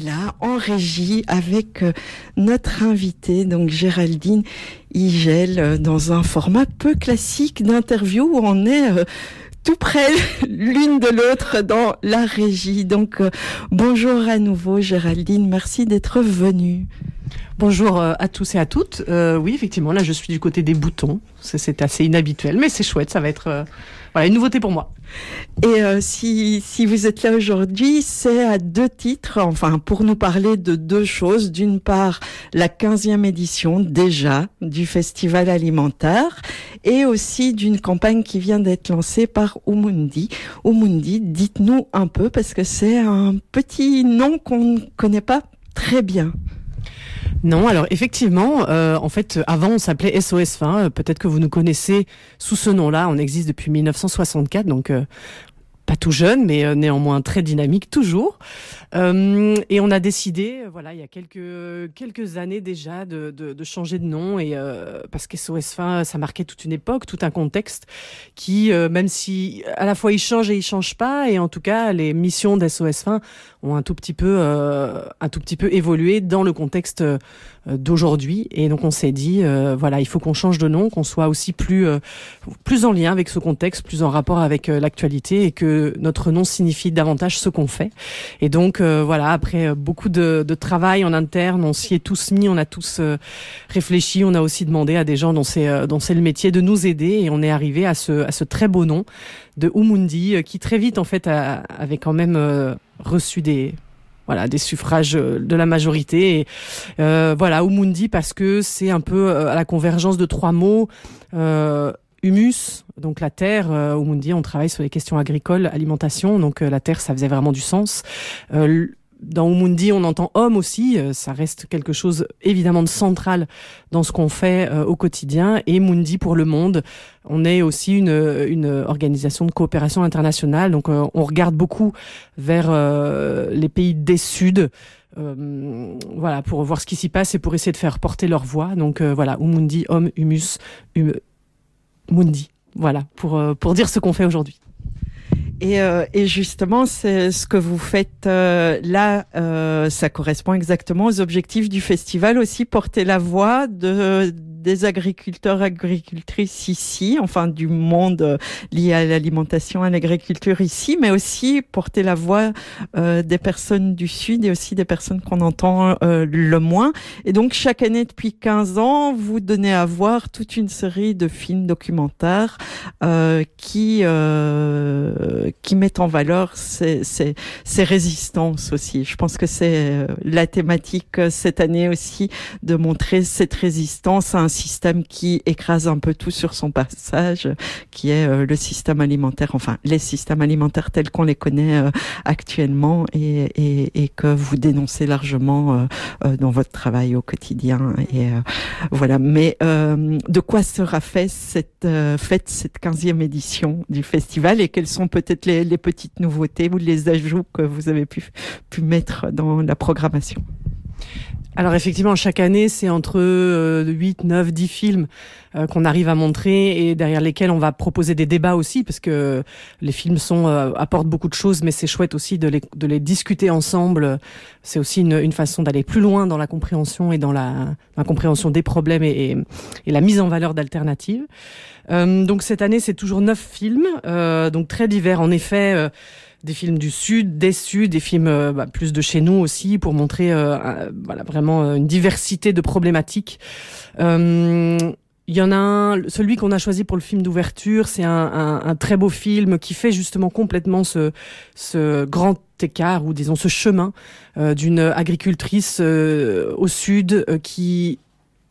est là en régie avec euh, notre invitée, donc Géraldine Igel, euh, dans un format peu classique d'interview où on est euh, tout près l'une de l'autre dans la régie. Donc bonjour à nouveau Géraldine, merci d'être venue. Bonjour à tous et à toutes. oui, effectivement, là je suis du côté des boutons. C'est assez inhabituel, mais c'est chouette, ça va être voilà, une nouveauté pour moi. Et euh, si, si vous êtes là aujourd'hui, c'est à deux titres, enfin pour nous parler de deux choses. D'une part, la 15e édition déjà du Festival alimentaire et aussi d'une campagne qui vient d'être lancée par Umundi. Umundi, dites-nous un peu parce que c'est un petit nom qu'on ne connaît pas très bien. Non, alors effectivement, euh, en fait, avant on s'appelait SOS Fin. Euh, peut-être que vous nous connaissez sous ce nom-là. On existe depuis 1964, donc euh, pas tout jeune, mais euh, néanmoins très dynamique toujours. Euh, et on a décidé, euh, voilà, il y a quelques quelques années déjà, de, de, changer de nom et parce qu'SOS Fin, ça marquait toute une époque, tout un contexte qui, même si à la fois il change et il change pas, et en tout cas les missions d'SOS Fin ont un tout petit peu un tout petit peu évolué dans le contexte d'aujourd'hui. Et donc on s'est dit, voilà, il faut qu'on change de nom, qu'on soit aussi plus plus en lien avec ce contexte, plus en rapport avec l'actualité et que notre nom signifie davantage ce qu'on fait. Et donc euh, voilà, après euh, beaucoup de, travail en interne, on s'y est tous mis, on a tous euh, réfléchi, on a aussi demandé à des gens dont c'est le métier de nous aider et on est arrivé à ce à ce très beau nom de Umundi qui très vite en fait avait quand même reçu des voilà des suffrages de la majorité et voilà Umundi parce que c'est un peu à la convergence de trois mots humus, donc la terre, euh, au Mundi, on travaille sur les questions agricoles, alimentation, donc euh, la terre, ça faisait vraiment du sens. Euh, dans Umundi, on entend homme aussi, euh, ça reste quelque chose évidemment de central dans ce qu'on fait au quotidien. Et Mundi pour le monde, on est aussi une, une organisation de coopération internationale, donc on regarde beaucoup vers les pays des Suds. Euh, voilà, pour voir ce qui s'y passe et pour essayer de faire porter leur voix. Donc voilà, Umundi, homme, humus, hum, Mundi. Voilà, pour, euh, pour dire ce qu'on fait aujourd'hui. Et, euh, et, justement, c'est ce que vous faites euh, là, euh, ça correspond exactement aux objectifs du festival aussi, porter la voix de, des agriculteurs, agricultrices ici, enfin du monde euh, lié à l'alimentation, à l'agriculture ici, mais aussi porter la voix euh, des personnes du Sud et aussi des personnes qu'on entend euh, le moins. Et donc chaque année depuis 15 ans, vous donnez à voir toute une série de films documentaires qui qui mettent en valeur ces, ces, ces résistances aussi. Je pense que c'est la thématique cette année aussi de montrer cette résistance à un système qui écrase un peu tout sur son passage, qui est euh, le système alimentaire, enfin les systèmes alimentaires tels qu'on les connaît euh, actuellement et, et, et, que vous dénoncez largement euh, dans votre travail au quotidien. Et voilà. Mais de quoi sera fait cette fête, cette 15e édition du festival et quelles sont peut-être les, les petites nouveautés ou les ajouts que vous avez pu, pu mettre dans la programmation alors effectivement, chaque année, c'est entre 8, 9, 10 films euh, qu'on arrive à montrer et derrière lesquels on va proposer des débats aussi, parce que les films sont euh, apportent beaucoup de choses, mais c'est chouette aussi de les, de les discuter ensemble. C'est aussi une, une façon d'aller plus loin dans la compréhension et dans la, la compréhension des problèmes et, et, la mise en valeur d'alternatives. Euh, donc cette année, c'est toujours neuf films, euh, donc très divers. En effet des films du sud, des sud, des films euh, bah, plus de chez nous aussi, pour montrer euh, voilà vraiment euh, une diversité de problématiques. Il y en a un, celui qu'on a choisi pour le film d'ouverture, c'est un, un, un, très beau film qui fait justement complètement ce, ce grand écart ou disons ce chemin d'une agricultrice au sud qui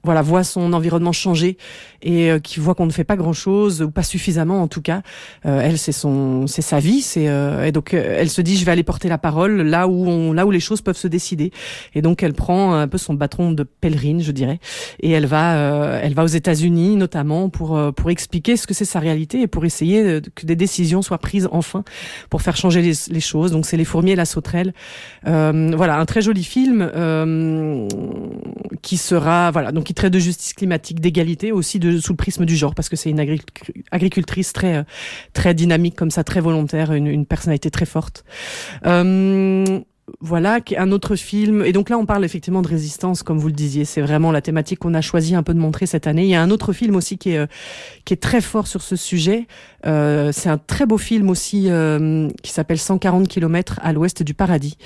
voilà, voit son environnement changer et euh, qui voit qu'on ne fait pas grand chose ou pas suffisamment en tout cas. Euh, elle, c'est son, c'est sa vie, c'est euh, et donc elle se dit je vais aller porter la parole là où on, là où les choses peuvent se décider. Et donc elle prend un peu son bâton de pèlerine, je dirais, et elle va, elle va aux États-Unis notamment pour pour expliquer ce que c'est sa réalité et pour essayer que des décisions soient prises enfin pour faire changer les, les choses. Donc c'est les fourmis et la sauterelle. voilà, un très joli film qui sera voilà donc qui traite de justice climatique, d'égalité, aussi sous le prisme du genre, parce que c'est une agricultrice très euh, très dynamique comme ça, très volontaire, une, une personnalité très forte. Euh, voilà, un autre film. Et donc là, on parle effectivement de résistance, comme vous le disiez. C'est vraiment la thématique qu'on a choisi un peu de montrer cette année. Il y a un autre film aussi qui est euh, qui est très fort sur ce sujet. Euh, c'est un très beau film aussi euh, qui s'appelle 140 km à l'ouest du paradis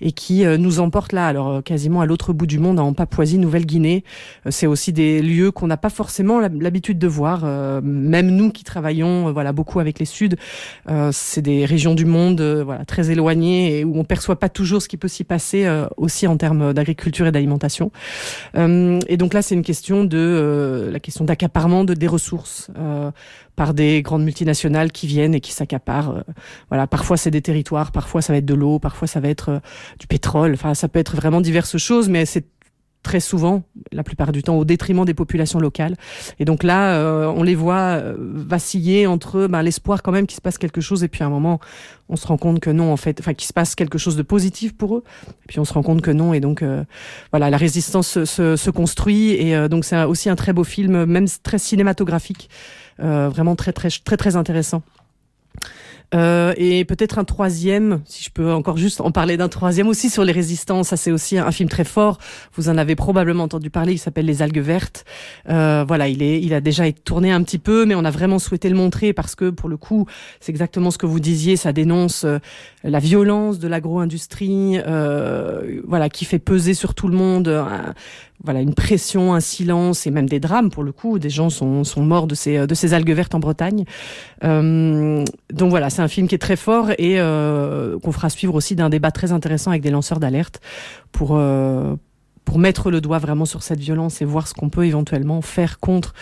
et qui nous emporte là, alors quasiment à l'autre bout du monde, en Papouasie-Nouvelle-Guinée. c'est aussi des lieux qu'on n'a pas forcément l'habitude de voir. même nous qui travaillons, voilà, beaucoup avec les Suds, c'est des régions du monde, voilà, très éloignées et où on perçoit pas toujours ce qui peut s'y passer euh, aussi en termes d'agriculture et d'alimentation. Euh, et donc là, c'est une question de euh, la question d'accaparement de des ressources par des grandes multinationales qui viennent et qui s'accaparent. voilà, parfois c'est des territoires, parfois ça va être de l'eau, parfois ça va être du pétrole. Enfin, ça peut être vraiment diverses choses, mais c'est très souvent, la plupart du temps, au détriment des populations locales. Et donc là, euh, on les voit euh, vaciller entre ben, l'espoir quand même qu'il se passe quelque chose, et puis à un moment, on se rend compte que non, en fait, enfin qu'il se passe quelque chose de positif pour eux, et puis on se rend compte que non, et donc euh, voilà, la résistance se, se, se construit, et donc c'est aussi un très beau film, même très cinématographique, vraiment très très très très intéressant. Euh, et peut-être un troisième, si je peux encore juste en parler d'un troisième aussi sur les résistances. Ça, c'est aussi un film très fort. Vous en avez probablement entendu parler. Il s'appelle Les algues vertes. Euh, voilà, il est, il a déjà été tourné un petit peu, mais on a vraiment souhaité le montrer parce que pour le coup, c'est exactement ce que vous disiez. Ça dénonce euh, la violence de l'agro-industrie, euh, voilà, qui fait peser sur tout le monde voilà une pression, un silence et même des drames pour le coup. Des gens sont, sont morts de ces de ces algues vertes en Bretagne. Euh, donc voilà, c'est un film qui est très fort et euh, qu'on fera suivre aussi d'un débat très intéressant avec des lanceurs d'alerte pour euh, pour mettre le doigt vraiment sur cette violence et voir ce qu'on peut éventuellement faire contre.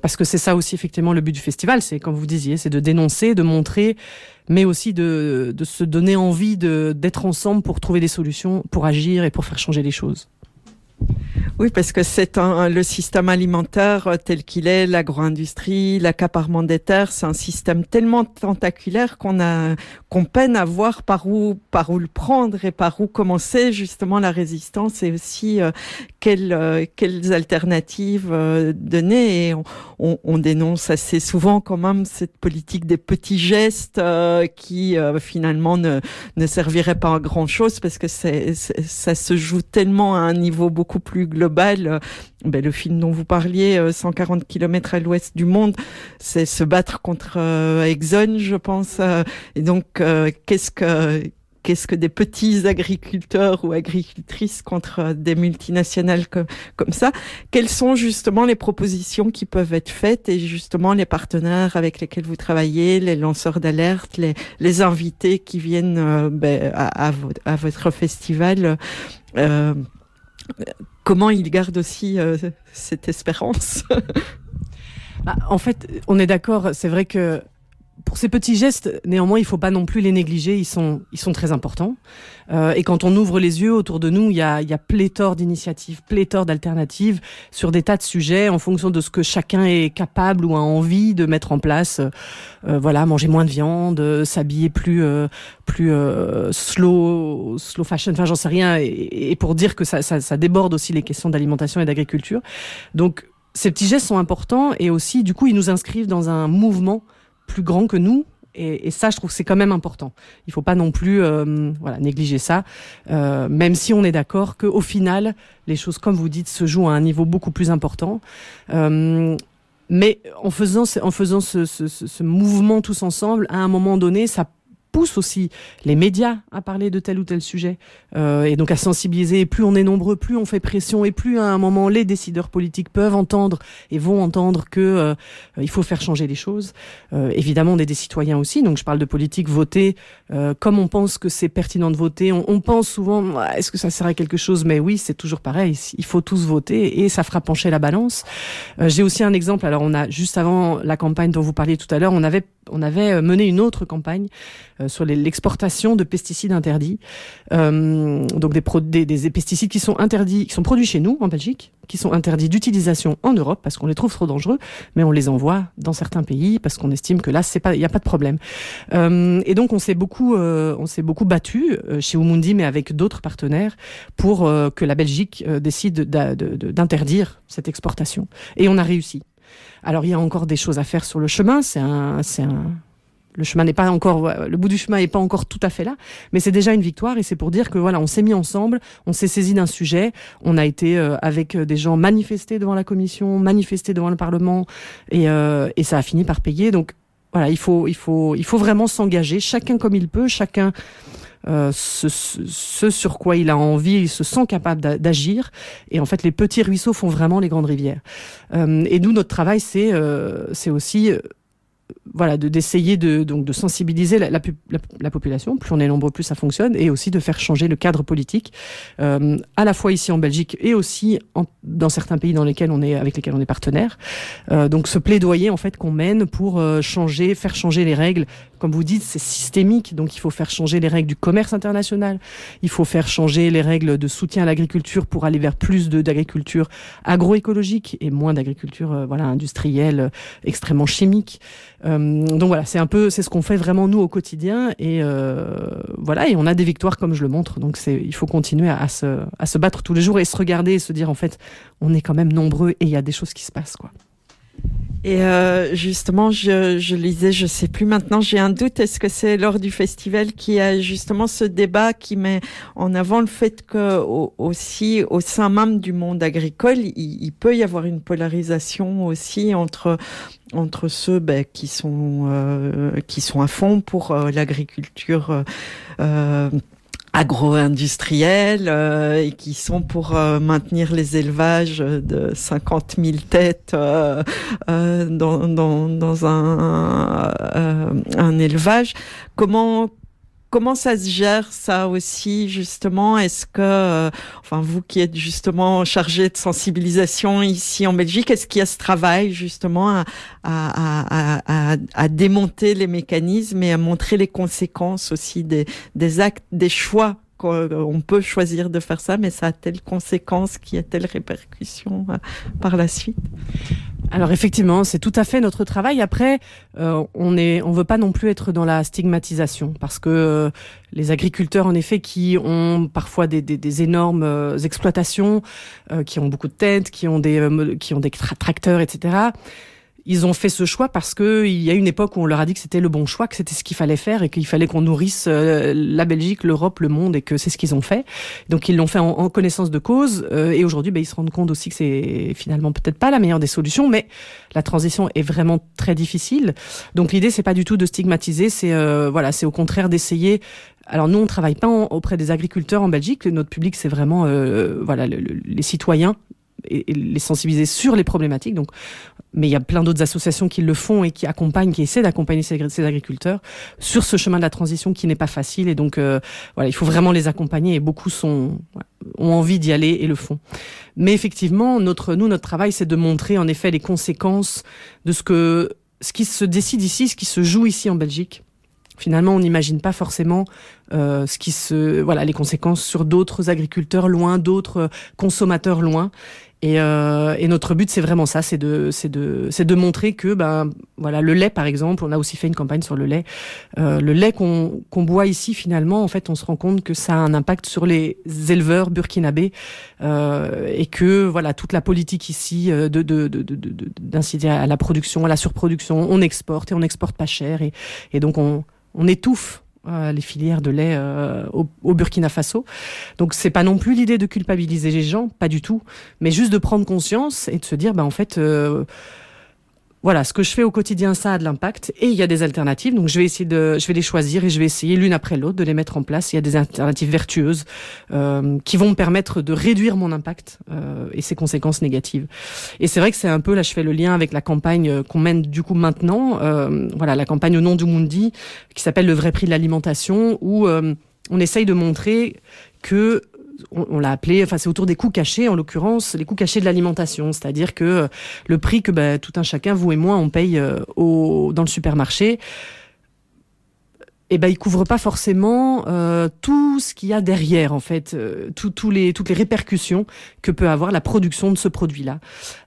Parce que c'est ça aussi effectivement le but du festival, c'est comme vous disiez, c'est de dénoncer, de montrer, mais aussi de, de se donner envie d'être ensemble pour trouver des solutions, pour agir et pour faire changer les choses. Oui, parce que c'est le système alimentaire euh, tel qu'il est, l'agro-industrie, l'accaparement des terres, c'est un système tellement tentaculaire qu'on a qu'on peine à voir par où par où le prendre et par où commencer justement la résistance et aussi euh, quelles euh, quelles alternatives donner. Et on, on, dénonce assez souvent quand même cette politique des petits gestes qui finalement ne ne servirait pas à grand chose parce que c'est ça se joue tellement à un niveau beaucoup plus global euh, ben, le film dont vous parliez, 140 euh, km à l'ouest du monde, c'est se battre contre euh, Exxon, je pense. et donc, qu'est-ce que des petits agriculteurs ou agricultrices contre des multinationales comme, ça Quelles sont justement les propositions qui peuvent être faites et justement les partenaires avec lesquels vous travaillez, les lanceurs d'alerte, les, invités qui viennent ben, à, votre festival comment il garde aussi euh, cette espérance? Bah, En fait, on est d'accord, c'est vrai que pour ces petits gestes, néanmoins, il faut pas non plus les négliger. Ils sont, très importants. Euh, et quand on ouvre les yeux autour de nous, il y a, pléthore d'initiatives, pléthore d'alternatives sur des tas de sujets en fonction de ce que chacun est capable ou a envie de mettre en place. Euh, voilà, manger moins de viande, s'habiller plus, euh, plus euh, slow, fashion. Enfin, j'en sais rien. Et, et, pour dire que ça déborde aussi les questions d'alimentation et d'agriculture. Donc, ces petits gestes sont importants et aussi, du coup, ils nous inscrivent dans un mouvement plus grand que nous. Et, ça, je trouve que c'est quand même important. Il faut pas non plus euh, voilà, négliger ça, euh, même si on est d'accord qu'au final, les choses, comme vous dites, se jouent à un niveau beaucoup plus important. Euh, mais en faisant, en faisant ce, ce, ce, mouvement tous ensemble, à un moment donné, ça pousse aussi les médias à parler de tel ou tel sujet euh, et donc à sensibiliser. Et plus on est nombreux, plus on fait pression et plus à un moment les décideurs politiques peuvent entendre et vont entendre que euh, il faut faire changer les choses. Euh, évidemment, on est des citoyens aussi, donc je parle de politique voter euh, comme on pense que c'est pertinent de voter. On, on pense souvent est-ce que ça sert à quelque chose? Mais oui, c'est toujours pareil. Il faut tous voter et ça fera pencher la balance. Euh, j'ai aussi un exemple. Alors on a juste avant la campagne dont vous parliez tout à l'heure, on avait on avait mené une autre campagne sur l'exportation de pesticides interdits. Euh, donc des, des, des, pesticides qui sont interdits, qui sont produits chez nous en Belgique, qui sont interdits d'utilisation en Europe parce qu'on les trouve trop dangereux, mais on les envoie dans certains pays parce qu'on estime que là c'est pas, il n'y a pas de problème. Euh, et donc on s'est beaucoup, euh, on s'est beaucoup battu euh, chez Umundi, mais avec d'autres partenaires pour euh, que la Belgique décide d'interdire cette exportation. Et on a réussi. Alors il y a encore des choses à faire sur le chemin. C'est un, c'est un le chemin n'est pas encore, le bout du chemin n'est pas encore tout à fait là, mais c'est déjà une victoire et c'est pour dire que voilà, on s'est mis ensemble, on s'est saisi d'un sujet, on a été euh, avec des gens manifestés devant la commission, manifestés devant le Parlement et, euh, et ça a fini par payer. Donc voilà, il faut, il faut, il faut vraiment s'engager, chacun comme il peut, chacun euh, ce, ce, sur quoi il a envie, il se sent capable d'agir. Et en fait, les petits ruisseaux font vraiment les grandes rivières. Euh, et nous, notre travail, c'est euh, c'est aussi voilà, d'essayer de, donc de sensibiliser la, la, la, population. Plus on est nombreux, plus ça fonctionne, et aussi de faire changer le cadre politique, euh, à la fois ici en Belgique et aussi en, dans certains pays dans lesquels on est, avec lesquels on est partenaire. Euh, donc ce plaidoyer en fait qu'on mène pour euh, changer, faire changer les règles. Comme vous dites, c'est systémique, donc il faut faire changer les règles du commerce international. Il faut faire changer les règles de soutien à l'agriculture pour aller vers plus d'agriculture agroécologique et moins d'agriculture euh, voilà industrielle euh, extrêmement chimique. Euh, donc voilà, c'est un peu, c'est ce qu'on fait vraiment nous au quotidien, et euh, voilà, et on a des victoires comme je le montre. Donc c'est, il faut continuer à, se, à se battre tous les jours et se regarder et se dire en fait, on est quand même nombreux et il y a des choses qui se passent quoi. Et euh, justement, je, je lisais, je sais plus maintenant, j'ai un doute, est-ce que c'est lors du festival qui a justement ce débat qui met en avant le fait que aussi au sein même du monde agricole, il, peut y avoir une polarisation aussi entre entre ceux ben, qui sont euh, qui sont à fond pour euh, l'agriculture. Euh, agro-industriels euh, et qui sont pour euh, maintenir les élevages de 50 000 têtes euh, euh, dans, dans, dans un, un élevage. Comment comment ça se gère ça aussi justement? Est-ce que, euh, enfin vous qui êtes justement chargé de sensibilisation ici en Belgique, est-ce qu'il y a ce travail justement à, à, à, à, démonter les mécanismes et à montrer les conséquences aussi des, des actes, des choix qu'on peut choisir de faire ça, mais ça a telle conséquence, qui a telle répercussion euh, par la suite? Alors effectivement, c'est tout à fait notre travail. Après, euh, on est, on veut pas non plus être dans la stigmatisation parce que euh, les agriculteurs, en effet, qui ont parfois des, des, des énormes euh, exploitations, qui ont beaucoup de têtes, qui ont des, qui ont des tracteurs, etc ils ont fait ce choix parce que il y a une époque où on leur a dit que c'était le bon choix, que c'était ce qu'il fallait faire et qu'il fallait qu'on nourrisse euh, la Belgique, l'Europe, le monde et que c'est ce qu'ils ont fait. Donc ils l'ont fait en, connaissance de cause euh, et aujourd'hui, ben, ils se rendent compte aussi que c'est finalement peut-être pas la meilleure des solutions, mais la transition est vraiment très difficile. Donc l'idée c'est pas du tout de stigmatiser, c'est euh, voilà, c'est au contraire d'essayer alors nous, on travaille pas auprès des agriculteurs en Belgique. Notre public, c'est vraiment voilà les citoyens et, les sensibiliser sur les problématiques. Donc, mais il y a plein d'autres associations qui le font et qui accompagnent, qui essaient d'accompagner ces, agriculteurs sur ce chemin de la transition qui n'est pas facile. Et donc, euh, voilà, il faut vraiment les accompagner. Et beaucoup sont ont envie d'y aller et le font. Mais effectivement, notre nous notre travail, c'est de montrer en effet les conséquences de ce que ce qui se décide ici, ce qui se joue ici en Belgique finalement, on n'imagine pas forcément euh, ce qui se, voilà, les conséquences sur d'autres agriculteurs loin, d'autres consommateurs loin. Et, euh, et, notre but, c'est vraiment ça, c'est de, c'est de, c'est de montrer que, ben, voilà, le lait, par exemple, on a aussi fait une campagne sur le lait. Euh, le lait qu'on qu'on boit ici, finalement, en fait, on se rend compte que ça a un impact sur les éleveurs burkinabés euh, et que, voilà, toute la politique ici euh, de, de, de, d'inciter à la production, à la surproduction, on exporte et on exporte pas cher et, et donc on, on étouffe euh, les filières de lait euh, au, Burkina Faso. Donc c'est pas non plus l'idée de culpabiliser les gens, pas du tout, mais juste de prendre conscience et de se dire, bah en fait, euh, voilà, ce que je fais au quotidien, ça a de l'impact et il y a des alternatives. Donc je vais essayer de, je vais les choisir et je vais essayer l'une après l'autre de les mettre en place. Il y a des alternatives vertueuses euh, qui vont me permettre de réduire mon impact euh, et ses conséquences négatives. Et c'est vrai que c'est un peu là, je fais le lien avec la campagne euh, qu'on mène du coup maintenant. Euh, voilà, la campagne au nom du Mundi qui s'appelle le vrai prix de l'alimentation où euh, on essaye de montrer que on, l'a appelé, enfin c'est autour des coûts cachés, en l'occurrence les coûts cachés de l'alimentation, c'est-à-dire que euh, le prix que bah, tout un chacun, vous et moi, on paye euh, au, dans le supermarché, eh ben, il couvre pas forcément euh, tout ce qu'il y a derrière, en fait, euh, tout, les, toutes les répercussions que peut avoir la production de ce produit-là.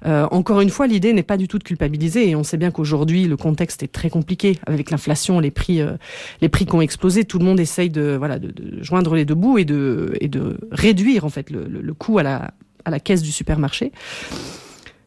Euh, encore une fois, l'idée n'est pas du tout de culpabiliser, et on sait bien qu'aujourd'hui le contexte est très compliqué avec l'inflation, les prix, euh, les prix qui ont explosé. Tout le monde essaye de, voilà, de, de joindre les deux bouts et de, et de réduire en fait le, le, le coût à la, à la caisse du supermarché.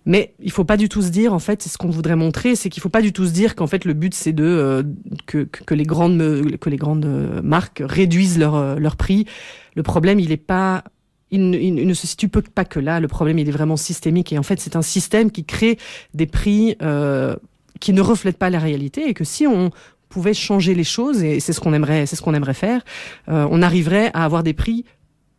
Mais il faut pas du tout se dire, en fait, c'est ce qu'on voudrait montrer, c'est qu'il faut pas du tout se dire qu'en fait le but c'est de euh, que, que, les grandes que les grandes marques réduisent leur leur prix. Le problème, il est pas il ne, se situe pas que là. Le problème, il est vraiment systémique. Et en fait, c'est un système qui crée des prix euh, qui ne reflètent pas la réalité. Et que si on pouvait changer les choses, et c'est ce qu'on aimerait, c'est ce qu'on aimerait faire, euh, on arriverait à avoir des prix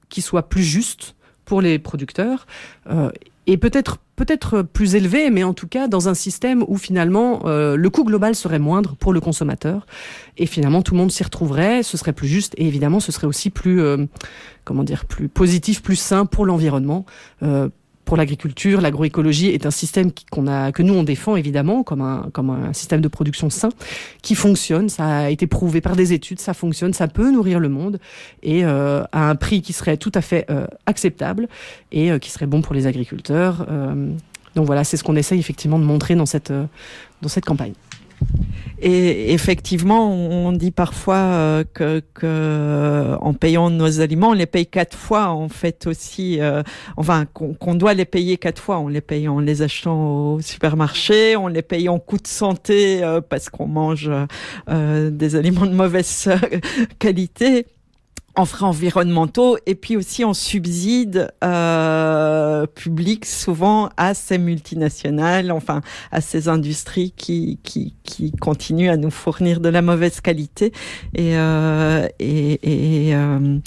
qui soient plus justes pour les producteurs euh, et peut-être peut-être plus élevé, mais en tout cas dans un système où finalement euh, le coût global serait moindre pour le consommateur et finalement tout le monde s'y retrouverait, ce serait plus juste et évidemment ce serait aussi plus euh, comment dire plus positif, plus sain pour l'environnement. Euh, pour l'agriculture, l'agroécologie est un système qu'on a, que nous on défend évidemment comme un, comme un système de production sain qui fonctionne. Ça a été prouvé par des études, ça fonctionne, ça peut nourrir le monde et euh, à un prix qui serait tout à fait euh, acceptable et euh, qui serait bon pour les agriculteurs. donc voilà, c'est ce qu'on essaye effectivement de montrer dans cette dans cette campagne. Et effectivement, on dit parfois euh, que, que, en payant nos aliments, on les paye quatre fois. En fait aussi, euh, enfin qu'on doit les payer quatre fois. On les paye en les achetant au supermarché, on les paye en coûts de santé euh, parce qu'on mange des aliments de mauvaise qualité en frais environnementaux et puis aussi en subside euh, public souvent à ces multinationales, enfin à ces industries qui, qui, qui continuent à nous fournir de la mauvaise qualité. Et, euh, et, et euh,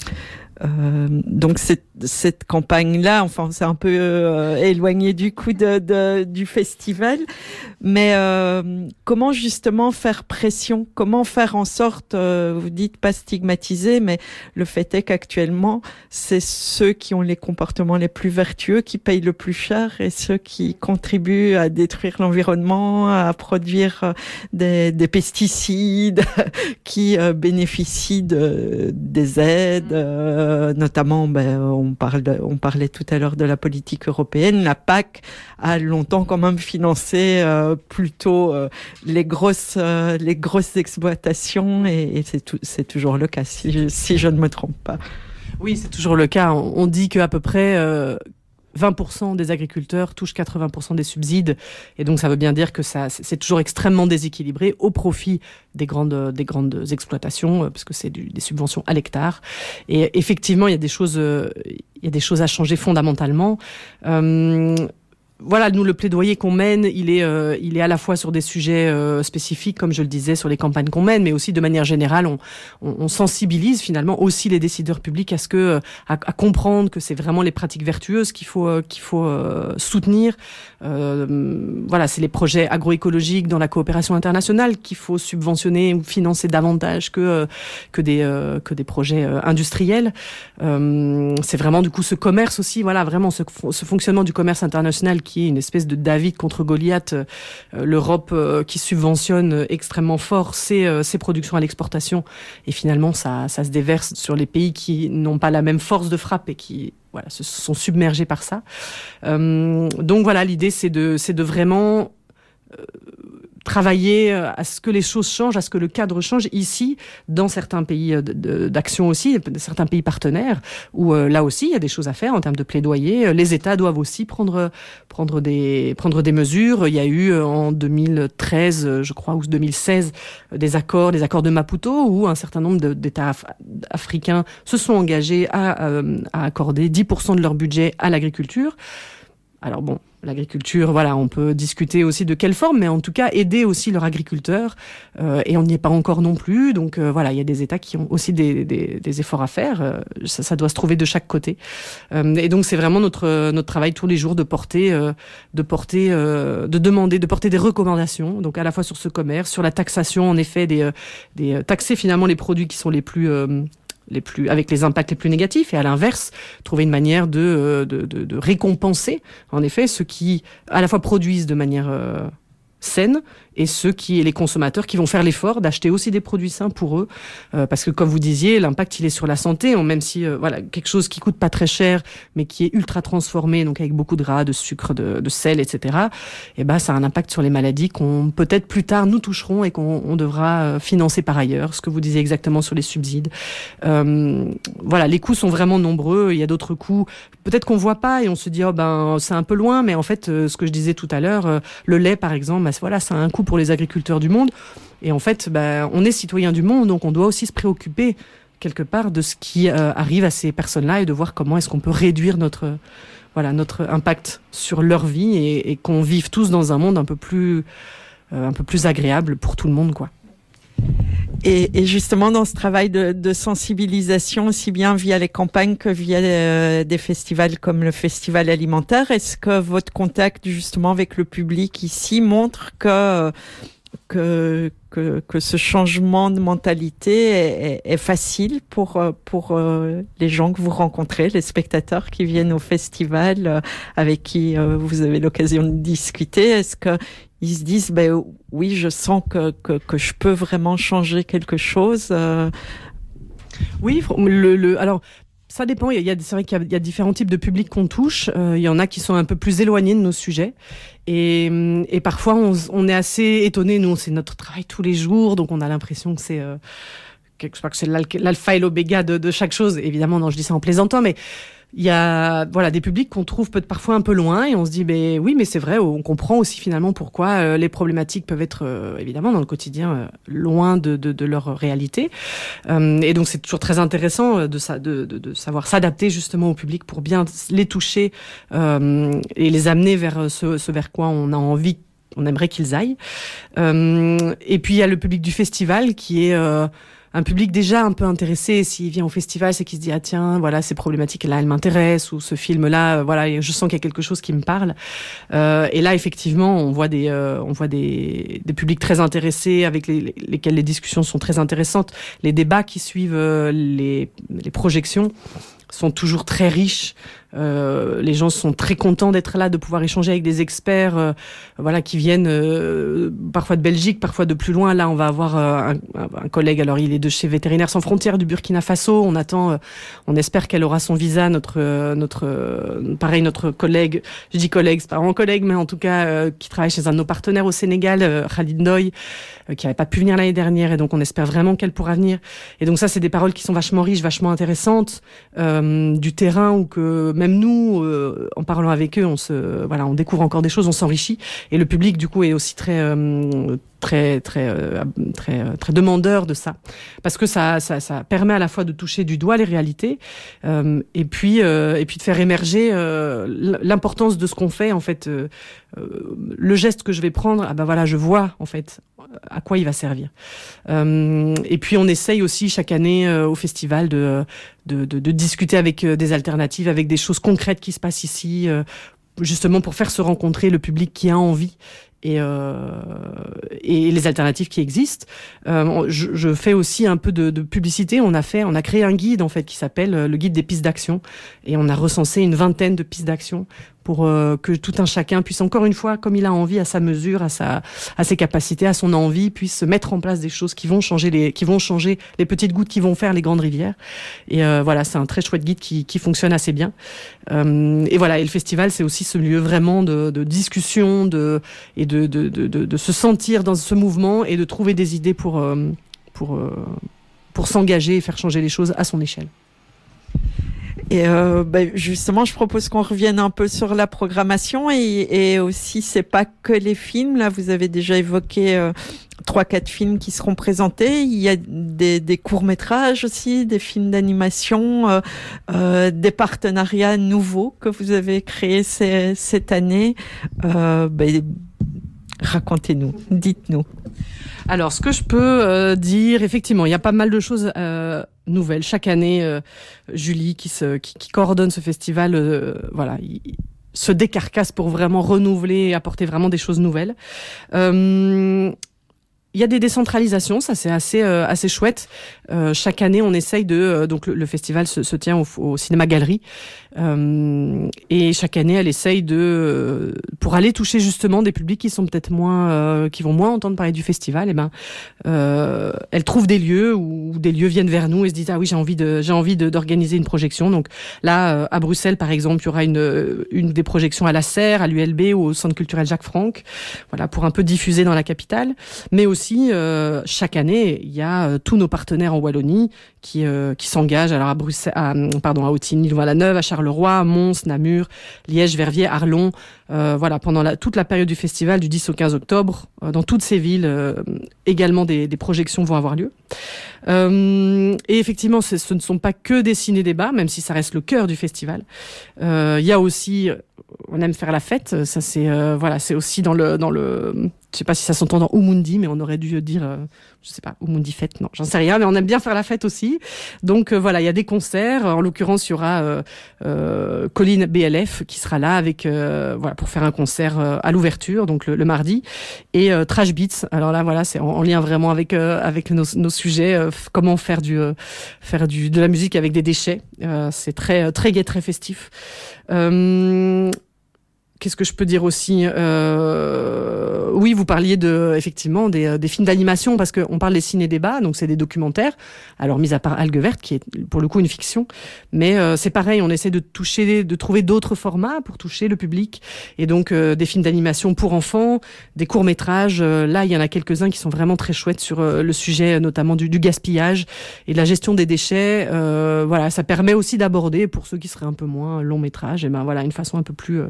euh, donc cette, cette campagne-là, enfin, c'est un peu euh, éloigné du coup de, de, du festival, mais euh, comment justement faire pression? Comment faire en sorte, euh, vous dites pas stigmatiser, mais le fait est qu'actuellement, c'est ceux qui ont les comportements les plus vertueux qui payent le plus cher et ceux qui contribuent à détruire l'environnement, à produire des, des pesticides, qui bénéficient de, des aides. Euh, notamment, ben, on, on parlait tout à l'heure de la politique européenne. La PAC a longtemps quand même financé euh, plutôt euh, les grosses les grosses exploitations et, c'est toujours le cas si je, si je ne me trompe pas. Oui, c'est toujours le cas. On dit qu'à peu près 20% des agriculteurs touchent 80% des subsides, et donc ça veut bien dire que ça, c'est toujours extrêmement déséquilibré au profit des grandes, des grandes exploitations, euh, parce que c'est des subventions à l'hectare. Et effectivement, il y a des choses, euh, il y a des choses à changer fondamentalement. Euh, voilà, nous le plaidoyer qu'on mène, il est, euh, il est à la fois sur des sujets euh, spécifiques, comme je le disais, sur les campagnes qu'on mène, mais aussi de manière générale, on, on, sensibilise finalement aussi les décideurs publics à ce que, euh, à, comprendre que c'est vraiment les pratiques vertueuses qu'il faut, qu'il faut soutenir. voilà, c'est les projets agroécologiques dans la coopération internationale qu'il faut subventionner ou financer davantage que que des que des projets industriels. c'est vraiment du coup ce commerce aussi, voilà, vraiment ce, ce fonctionnement du commerce international qui est une espèce de David contre Goliath, euh, l'Europe euh, qui subventionne extrêmement fort ses, euh, ses productions à l'exportation, et finalement ça, se déverse sur les pays qui n'ont pas la même force de frappe et qui voilà, se sont submergés par ça. donc voilà, l'idée c'est de vraiment travailler euh, à ce que les choses changent, à ce que le cadre change ici, dans certains pays euh, d'action aussi, certains pays partenaires, où euh, là aussi il y a des choses à faire en termes de plaidoyer. Les États doivent aussi prendre prendre des prendre des mesures. Il y a eu en 2013, je crois, ou 2016, des accords, des accords de Maputo, où un certain nombre d'États africains se sont engagés à, à accorder 10% de leur budget à l'agriculture. Alors bon, l'agriculture, voilà, on peut discuter aussi de quelle forme, mais en tout cas aider aussi leurs agriculteurs. Euh, et on n'y est pas encore non plus. Donc euh, voilà, il y a des États qui ont aussi des, efforts à faire. Euh, ça, ça, doit se trouver de chaque côté. Euh, et donc c'est vraiment notre notre travail tous les jours de porter, de porter, de demander, de porter des recommandations. Donc à la fois sur ce commerce, sur la taxation, en effet, des taxer finalement les produits qui sont les plus les plus, avec les impacts les plus négatifs, et à l'inverse, trouver une manière de, euh, de, récompenser, en effet, ceux qui, à la fois produisent de manière euh, saine, et ceux qui, les consommateurs qui vont faire l'effort d'acheter aussi des produits sains pour eux, euh, parce que comme vous disiez, l'impact il est sur la santé, même si euh, voilà quelque chose qui coûte pas très cher, mais qui est ultra transformé, donc avec beaucoup de gras, de sucre, de, de sel, etc. Et eh ben ça a un impact sur les maladies qu'on peut-être plus tard nous toucherons et qu'on devra euh, financer par ailleurs. Ce que vous disiez exactement sur les subsides. Euh, voilà, les coûts sont vraiment nombreux. Il y a d'autres coûts, peut-être qu'on voit pas et on se dit oh ben c'est un peu loin, mais en fait ce que je disais tout à l'heure, le lait par exemple, ben, voilà, ça a un coût pour les agriculteurs du monde. Et en fait, bah, on est citoyen du monde, donc on doit aussi se préoccuper quelque part de ce qui euh, arrive à ces personnes-là et de voir comment est-ce qu'on peut réduire notre voilà notre impact sur leur vie et, qu'on vive tous dans un monde un peu plus euh, un peu plus agréable pour tout le monde quoi. Et, justement, dans ce travail de, sensibilisation, aussi bien via les campagnes que via euh, des festivals comme le Festival alimentaire, est-ce que votre contact justement avec le public ici montre que que, que, que, ce changement de mentalité est, facile pour, pour euh, les gens que vous rencontrez, les spectateurs qui viennent au festival, euh, avec qui vous avez l'occasion de discuter? Est-ce que ils se disent, ben oui, je sens que, que, que je peux vraiment changer quelque chose. Euh. Oui, le, le, alors ça dépend. Il y a, c'est vrai qu'il y, a différents types de publics qu'on touche. Euh, il y en a qui sont un peu plus éloignés de nos sujets. Et, et parfois, on, on, est assez étonné. Nous, c'est notre travail tous les jours, donc on a l'impression que c'est euh, que c'est l'alpha et l'oméga de, de, chaque chose. Évidemment, non, je dis ça en plaisantant, mais il y a voilà des publics qu'on trouve peut-être parfois un peu loin et on se dit ben oui mais c'est vrai on comprend aussi finalement pourquoi euh, les problématiques peuvent être euh, évidemment dans le quotidien euh, loin de, de, de, leur réalité. Et donc c'est toujours très intéressant de, ça, de, de, savoir s'adapter justement au public pour bien les toucher et les amener vers ce, ce vers quoi on a envie on aimerait qu'ils aillent. Et puis il y a le public du festival qui est un public déjà un peu intéressé. S'il vient au festival, c'est qu'il se dit ah tiens voilà ces problématiques là elles m'intéressent ou ce film là euh, voilà je sens qu'il y a quelque chose qui me parle. Euh, et là effectivement on voit des euh, on voit des, des publics très intéressés avec les, lesquels les discussions sont très intéressantes. Les débats qui suivent les, les projections sont toujours très riches. Euh, les gens sont très contents d'être là, de pouvoir échanger avec des experts, euh, voilà, qui viennent euh, parfois de Belgique, parfois de plus loin. Là, on va avoir un, un, collègue. Alors, il est de chez Vétérinaires sans frontières du Burkina Faso. On attend, on espère qu'elle aura son visa. Notre, notre, pareil, notre collègue. Je dis collègue, c'est pas vraiment collègue, mais en tout cas, qui travaille chez un de nos partenaires au Sénégal, Khalid Ndoye, qui n'avait pas pu venir l'année dernière, et donc on espère vraiment qu'elle pourra venir. Et donc ça, c'est des paroles qui sont vachement riches, vachement intéressantes, du terrain ou que même nous, euh, en parlant avec eux, on se, voilà, on découvre encore des choses, on s'enrichit. Et le public, du coup, est aussi très, euh, très, très, euh, très, très demandeur de ça, parce que ça, ça, ça permet à la fois de toucher du doigt les réalités, et puis, et puis de faire émerger l'importance de ce qu'on fait. En fait, le geste que je vais prendre, ah ben voilà, je vois en fait à quoi il va servir. et puis on essaye aussi chaque année au festival de de, discuter avec euh, des alternatives, avec des choses concrètes qui se passent ici, euh, justement pour faire se rencontrer le public qui a envie et, euh, et les alternatives qui existent. Euh, je, je, fais aussi un peu de, de, publicité. On a fait, on a créé un guide en fait qui s'appelle le guide des pistes d'action et on a recensé une vingtaine de pistes d'action pour euh, que tout un chacun puisse encore une fois, comme il a envie, à sa mesure, à sa, à ses capacités, à son envie, puisse mettre en place des choses qui vont changer les, qui vont changer les petites gouttes qui vont faire les grandes rivières. Et euh, voilà, c'est un très chouette guide qui, qui fonctionne assez bien. Euh, et voilà, et le festival, c'est aussi ce lieu vraiment de, de discussion, de et de, de, de, de, se sentir dans ce mouvement et de trouver des idées pour pour pour s'engager et faire changer les choses à son échelle. Et euh, ben justement, je propose qu'on revienne un peu sur la programmation et, et aussi, c'est pas que les films. Là, vous avez déjà évoqué euh, trois, quatre films qui seront présentés. Il y a des, des courts métrages aussi, des films d'animation, euh, euh des partenariats nouveaux que vous avez créés cette année. Euh, ben, Racontez-nous, dites-nous. Alors, ce que je peux euh, dire, effectivement, il y a pas mal de choses euh, nouvelles. Chaque année, euh, Julie, qui, se, coordonne ce festival, voilà, il, se décarcasse pour vraiment renouveler et apporter vraiment des choses nouvelles. Il y a des décentralisations, ça c'est assez euh, assez chouette. Euh, chaque année, on essaye de euh, donc le, festival se, se, tient au, au cinéma galerie euh, et chaque année, elle essaye de pour aller toucher justement des publics qui sont peut-être moins qui vont moins entendre parler du festival. Et eh ben, elle trouve des lieux où, des lieux viennent vers nous et se disent ah oui j'ai envie de j'ai envie d'organiser une projection. Donc là, à Bruxelles par exemple, il y aura une une des projections à la Serre, à l'ULB ou au Centre culturel Jacques Franck. Voilà pour un peu diffuser dans la capitale, mais aussi euh, chaque année, il y a euh, tous nos partenaires en Wallonie qui, euh, s'engagent alors à Bruxelles, à, pardon, à Autigny, Louvain-la-Neuve, à Charleroi, Mons, Namur, Liège, Verviers, Arlon. voilà, pendant la, toute la période du festival, du 10 au 15 octobre, dans toutes ces villes, également des, des, projections vont avoir lieu. et effectivement, ce ne sont pas que des ciné-débats, même si ça reste le cœur du festival. Il y a aussi, on aime faire la fête. Ça, c'est voilà, c'est aussi dans le dans le je sais pas si ça s'entend dans Umundi, mais on aurait dû dire, euh, je sais pas, Umundi fête, non, j'en sais rien, mais on aime bien faire la fête aussi. Donc euh, voilà, il y a des concerts. En l'occurrence, il y aura euh, euh Colline BLF qui sera là avec, voilà, pour faire un concert à l'ouverture, donc le, mardi, et Trash Beats. Alors là, voilà, c'est en, lien vraiment avec avec nos, nos sujets, comment faire du faire du de la musique avec des déchets. c'est très très gai, très festif. Qu'est-ce que je peux dire aussi euh, Oui, vous parliez de effectivement des, euh, des films d'animation parce qu'on parle des ciné-débats, donc c'est des documentaires. Alors mis à part Algue verte, qui est pour le coup une fiction, mais euh, c'est pareil, on essaie de toucher, de trouver d'autres formats pour toucher le public, et donc euh, des films d'animation pour enfants, des courts métrages. là, il y en a quelques-uns qui sont vraiment très chouettes sur le sujet, notamment du, du, gaspillage et de la gestion des déchets. voilà, ça permet aussi d'aborder pour ceux qui seraient un peu moins long métrage, et ben voilà, une façon un peu plus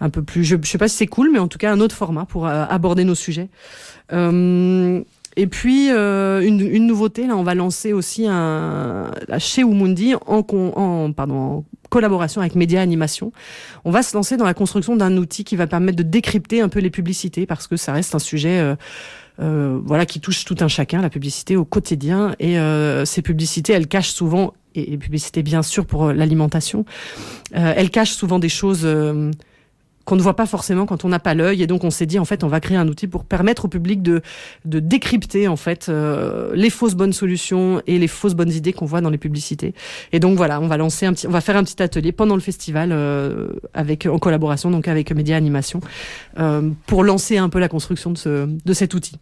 un peu plus. Je, je sais pas si c'est cool, mais en tout cas un autre format pour euh, aborder nos sujets. Euh, et puis euh, une, nouveauté, là, on va lancer aussi un chez Umundi en, en pardon en collaboration avec Média Animation. On va se lancer dans la construction d'un outil qui va permettre de décrypter un peu les publicités parce que ça reste un sujet. Euh, voilà, qui touche tout un chacun, la publicité au quotidien. Et ces publicités, elles cachent souvent, et, et publicité bien sûr pour l'alimentation, elles cachent souvent des choses qu'on ne voit pas forcément quand on n'a pas l'œil. Et donc on s'est dit en fait on va créer un outil pour permettre au public de, de décrypter en fait euh, les fausses bonnes solutions et les fausses bonnes idées qu'on voit dans les publicités. Et donc voilà, on va lancer un petit, on va faire un petit atelier pendant le festival euh, avec en collaboration donc avec Média Animation euh, pour lancer un peu la construction de, ce, de cet outil.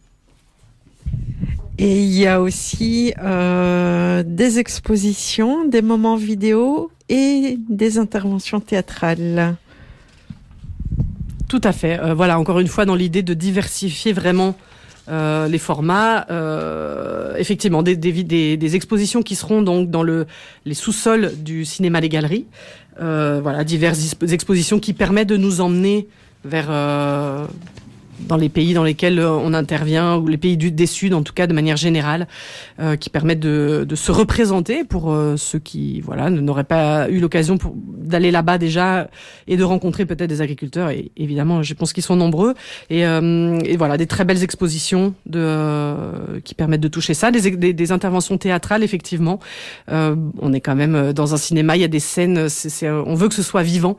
Et il y a aussi euh, des expositions, des moments vidéo et des interventions théâtrales. Tout à fait. Euh, voilà, encore une fois, dans l'idée de diversifier vraiment euh, les formats. Euh, effectivement, des, expositions qui seront donc dans le, les sous-sols du cinéma Les Galeries. voilà, diverses expositions qui permettent de nous emmener vers dans les pays dans lesquels euh, on intervient, ou les pays du, des Sud en tout cas de manière générale, euh, qui permettent de, de, se représenter pour euh, ceux qui voilà n'auraient pas eu l'occasion d'aller là-bas déjà et de rencontrer peut-être des agriculteurs. Et évidemment, je pense qu'ils sont nombreux. Et, euh, et, voilà, des très belles expositions de, euh, qui permettent de toucher ça, des, des, des interventions théâtrales effectivement. on est quand même dans un cinéma, il y a des scènes, c'est on veut que ce soit vivant.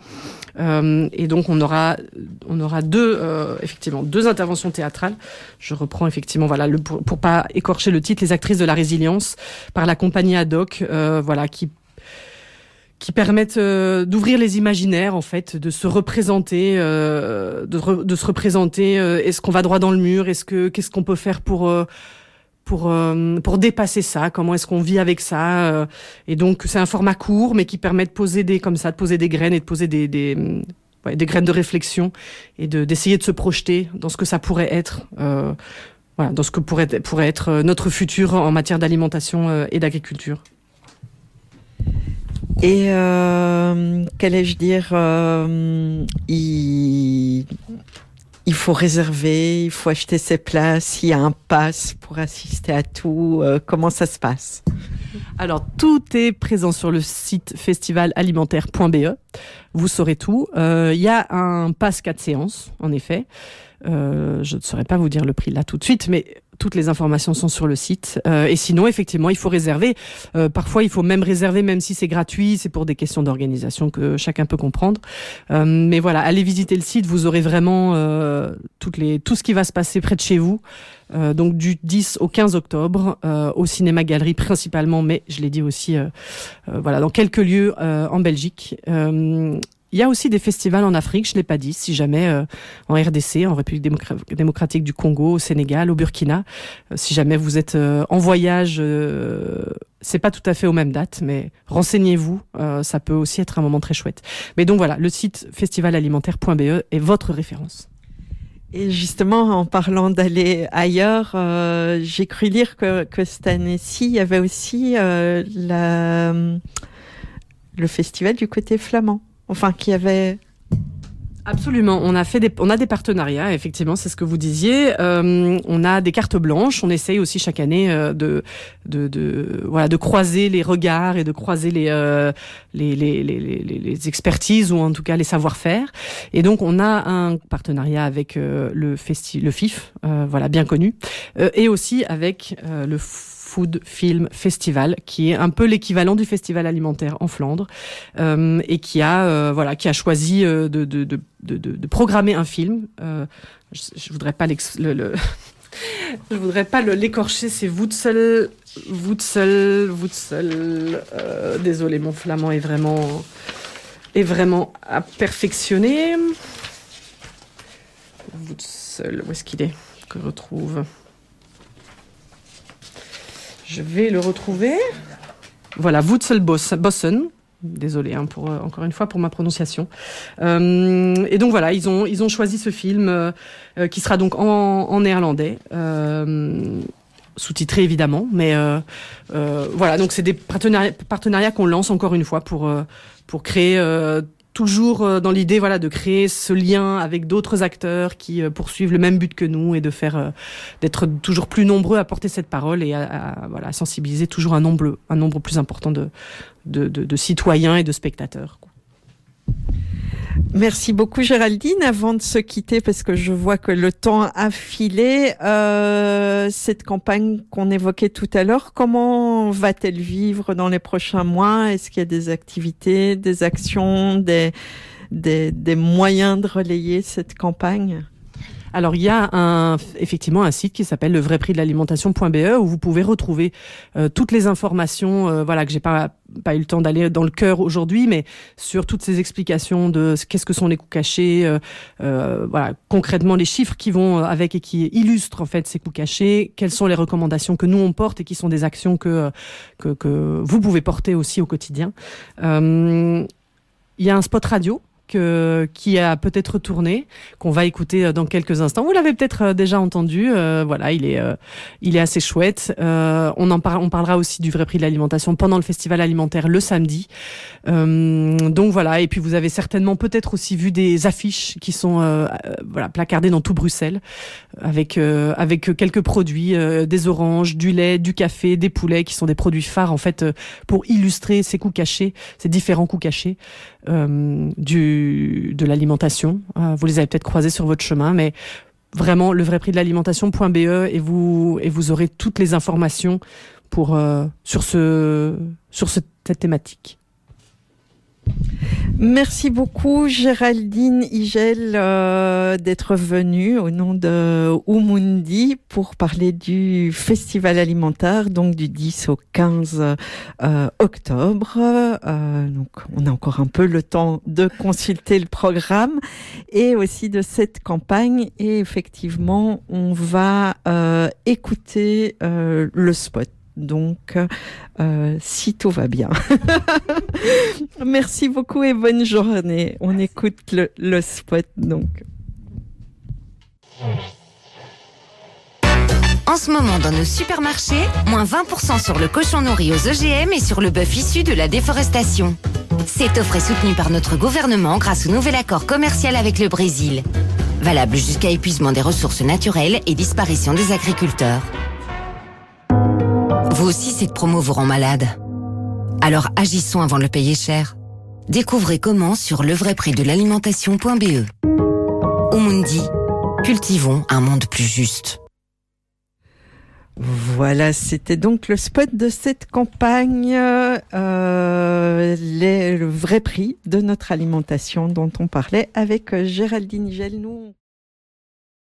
Euh, et donc on aura, on aura deux, euh, effectivement, deux interventions théâtrales. Je reprends effectivement, voilà, pour, pour pas écorcher le titre, les actrices de la résilience par la compagnie ad hoc, euh, voilà, qui qui permettent d'ouvrir les imaginaires en fait, de se représenter, de, se représenter. est-ce qu'on va droit dans le mur Est-ce que qu'est-ce qu'on peut faire pour pour euh, pour dépasser ça Comment est-ce qu'on vit avec ça euh, Et donc c'est un format court, mais qui permet de poser des comme ça, de poser des graines et de poser des des, graines de réflexion et de d'essayer de se projeter dans ce que ça pourrait être. Euh, dans ce que pourrait, pourrait être notre futur en matière d'alimentation et d'agriculture. Et qu'allais-je dire il il faut réserver, il faut acheter ses places, il y a un pass pour assister à tout. Euh, comment ça se passe? Alors, tout est présent sur le site festivalalimentaire.be. Vous saurez tout. Euh, il y a un pass 4 séances, en effet. Euh, je ne saurais pas vous dire le prix là tout de suite, mais toutes les informations sont sur le site. et sinon, effectivement, il faut réserver. parfois, il faut même réserver, même si c'est gratuit. C'est pour des questions d'organisation que chacun peut comprendre. mais voilà, allez visiter le site. Vous aurez vraiment toutes les, tout ce qui va se passer près de chez vous. Euh, donc du 10 au 15 octobre euh, au cinéma galerie principalement, mais je l'ai dit aussi, euh, voilà, dans quelques lieux en Belgique. Il y a aussi des festivals en Afrique, je l'ai pas dit, si jamais en RDC, en République démocratique du Congo, au Sénégal, au Burkina. si jamais vous êtes en voyage, c'est pas tout à fait aux mêmes dates, mais renseignez-vous, ça peut aussi être un moment très chouette. Mais donc voilà, le site festivalalimentaire.be est votre référence. Et justement, en parlant d'aller ailleurs, euh, j'ai cru lire que, que cette année-ci, il y avait aussi euh, le festival du côté flamand. Enfin, qui avait Absolument. On a fait des, on a des partenariats. Effectivement, c'est ce que vous disiez. Euh, on a des cartes blanches. On essaye aussi chaque année euh, de, de, de, voilà, de croiser les regards et de croiser les, euh, les, les, les, les, expertises ou en tout cas les savoir-faire. Et donc, on a un partenariat avec le festi le FIF, voilà, bien connu, et aussi avec le Film Festival, qui est un peu l'équivalent du festival alimentaire en Flandre, euh, et qui a euh, voilà, qui a choisi euh, de, programmer un film. je, je voudrais pas le, le je voudrais pas l'écorcher, c'est Woetzel, Woetzel, Woetzel. désolé, mon flamand est vraiment est vraiment à perfectionner. Woetzel, où est-ce qu'il est Que retrouve? Je vais le retrouver. Voilà, Wutzelbossen. Désolé hein, pour euh, encore une fois pour ma prononciation. Euh, et donc voilà, ils ont ils ont choisi ce film euh, qui sera donc en, néerlandais, sous-titré évidemment, mais voilà donc c'est des partenariats qu'on lance encore une fois pour pour créer toujours euh, dans l'idée voilà de créer ce lien avec d'autres acteurs qui euh, poursuivent le même but que nous et de faire euh, d'être toujours plus nombreux à porter cette parole et à, voilà sensibiliser toujours un nombre un nombre plus important de citoyens et de spectateurs. Merci beaucoup Géraldine. Avant de se quitter, parce que je vois que le temps a filé, euh, cette campagne qu'on évoquait tout à l'heure, comment va-t-elle vivre dans les prochains mois? Est-ce qu'il y a des activités, des actions, des, moyens de relayer cette campagne? Alors il y a un, effectivement un site qui s'appelle le de l'alimentation.be où vous pouvez retrouver euh, toutes les informations, euh, voilà que j'ai pas pas eu le temps d'aller dans le cœur aujourd'hui, mais sur toutes ces explications de qu'est-ce que sont les coûts cachés, euh, voilà concrètement les chiffres qui vont avec et qui illustrent en fait ces coûts cachés, quelles sont les recommandations que nous on porte et qui sont des actions que que, que vous pouvez porter aussi au quotidien. Il y a un spot radio qui a peut-être tourné, qu'on va écouter euh, dans quelques instants. Vous l'avez peut-être euh, déjà entendu. Euh, voilà, il est, il est assez chouette. on en on parlera aussi du vrai prix de l'alimentation pendant le festival alimentaire le samedi. donc voilà. Et puis vous avez certainement peut-être aussi vu des affiches qui sont placardées dans tout Bruxelles, avec avec quelques produits, des oranges, du lait, du café, des poulets, qui sont des produits phares en fait pour illustrer ces coûts cachés, ces différents coûts cachés du de l'alimentation. Euh, vous les avez peut-être croisés sur votre chemin, mais vraiment le vrai prix de l'alimentation.be et vous aurez toutes les informations euh, sur cette thématique. Merci beaucoup Géraldine Igel euh, d'être venue au nom de Umundi pour parler du festival alimentaire donc du 10 au 15 euh, octobre. Euh, donc on a encore un peu le temps de consulter le programme et aussi de cette campagne et effectivement on va écouter le spot donc, euh, si tout va bien. Merci beaucoup et bonne journée. On écoute le, spot donc. En ce moment, dans nos supermarchés, moins 20% sur le cochon nourri aux OGM et sur le bœuf issu de la déforestation. Cette offre est soutenue par notre gouvernement grâce au nouvel accord commercial avec le Brésil. Valable jusqu'à épuisement des ressources naturelles et disparition des agriculteurs. Vous aussi, cette promo vous rend malade. Alors agissons avant de le payer cher. Découvrez comment sur l'alimentation.be. Au Mundi, cultivons un monde plus juste. Voilà, c'était donc le spot de cette campagne, euh, le vrai prix de notre alimentation dont on parlait avec Géraldine Nigel. Nous,